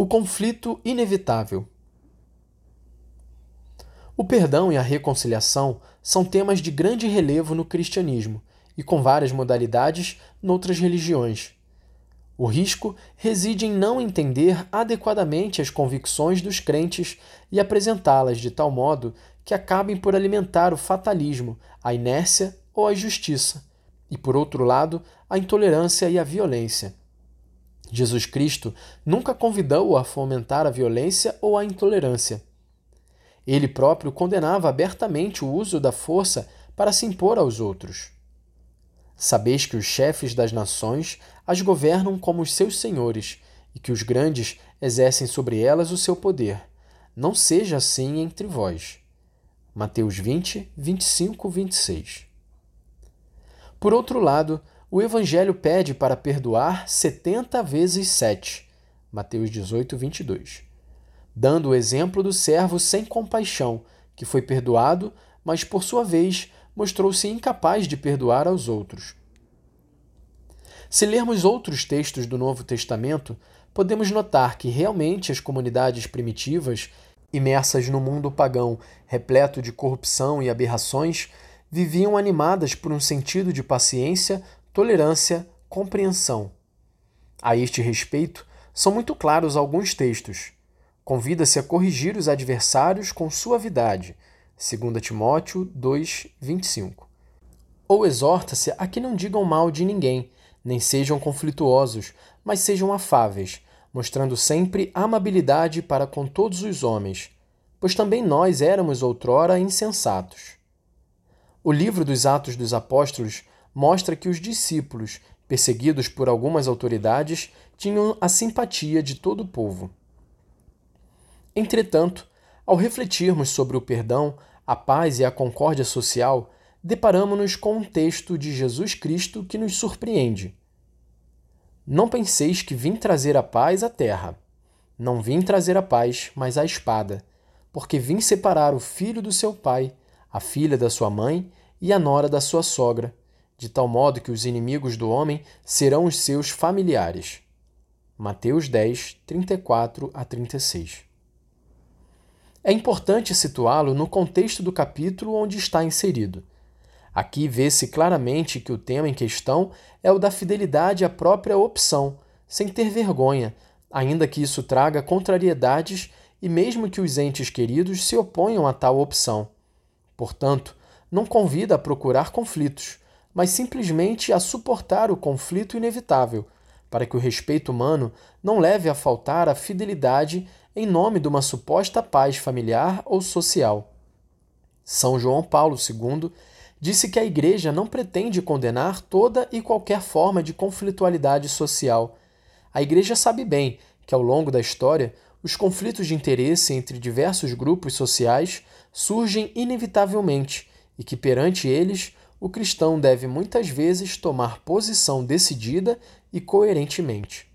O conflito inevitável. O perdão e a reconciliação são temas de grande relevo no cristianismo e com várias modalidades noutras religiões. O risco reside em não entender adequadamente as convicções dos crentes e apresentá-las de tal modo que acabem por alimentar o fatalismo, a inércia ou a injustiça, e, por outro lado, a intolerância e a violência. Jesus Cristo nunca convidou-o a fomentar a violência ou a intolerância. Ele próprio condenava abertamente o uso da força para se impor aos outros. Sabeis que os chefes das nações as governam como os seus senhores, e que os grandes exercem sobre elas o seu poder. Não seja assim entre vós. Mateus 20, 25, 26. Por outro lado, o Evangelho pede para perdoar 70 vezes 7, Mateus 18, 22, dando o exemplo do servo sem compaixão, que foi perdoado, mas por sua vez mostrou-se incapaz de perdoar aos outros. Se lermos outros textos do Novo Testamento, podemos notar que realmente as comunidades primitivas, imersas no mundo pagão repleto de corrupção e aberrações, viviam animadas por um sentido de paciência, tolerância, compreensão. A este respeito, são muito claros alguns textos. Convida-se a corrigir os adversários com suavidade, 2 Timóteo 2, 25. Ou exorta-se a que não digam mal de ninguém, nem sejam conflituosos, mas sejam afáveis, mostrando sempre amabilidade para com todos os homens, pois também nós éramos outrora insensatos. O livro dos Atos dos Apóstolos mostra que os discípulos, perseguidos por algumas autoridades, tinham a simpatia de todo o povo. Entretanto, ao refletirmos sobre o perdão, a paz e a concórdia social, deparamos-nos com um texto de Jesus Cristo que nos surpreende. Não penseis que vim trazer a paz à terra. Não vim trazer a paz, mas a espada, porque vim separar o filho do seu pai, a filha da sua mãe e a nora da sua sogra, de tal modo que os inimigos do homem serão os seus familiares. Mateus 10, 34 a 36. É importante situá-lo no contexto do capítulo onde está inserido. Aqui vê-se claramente que o tema em questão é o da fidelidade à própria opção, sem ter vergonha, ainda que isso traga contrariedades e mesmo que os entes queridos se oponham a tal opção. Portanto, não convida a procurar conflitos, mas simplesmente a suportar o conflito inevitável, para que o respeito humano não leve a faltar a fidelidade em nome de uma suposta paz familiar ou social. São João Paulo II disse que a Igreja não pretende condenar toda e qualquer forma de conflitualidade social. A Igreja sabe bem que, ao longo da história, os conflitos de interesse entre diversos grupos sociais surgem inevitavelmente e que perante eles o cristão deve muitas vezes tomar posição decidida e coerentemente.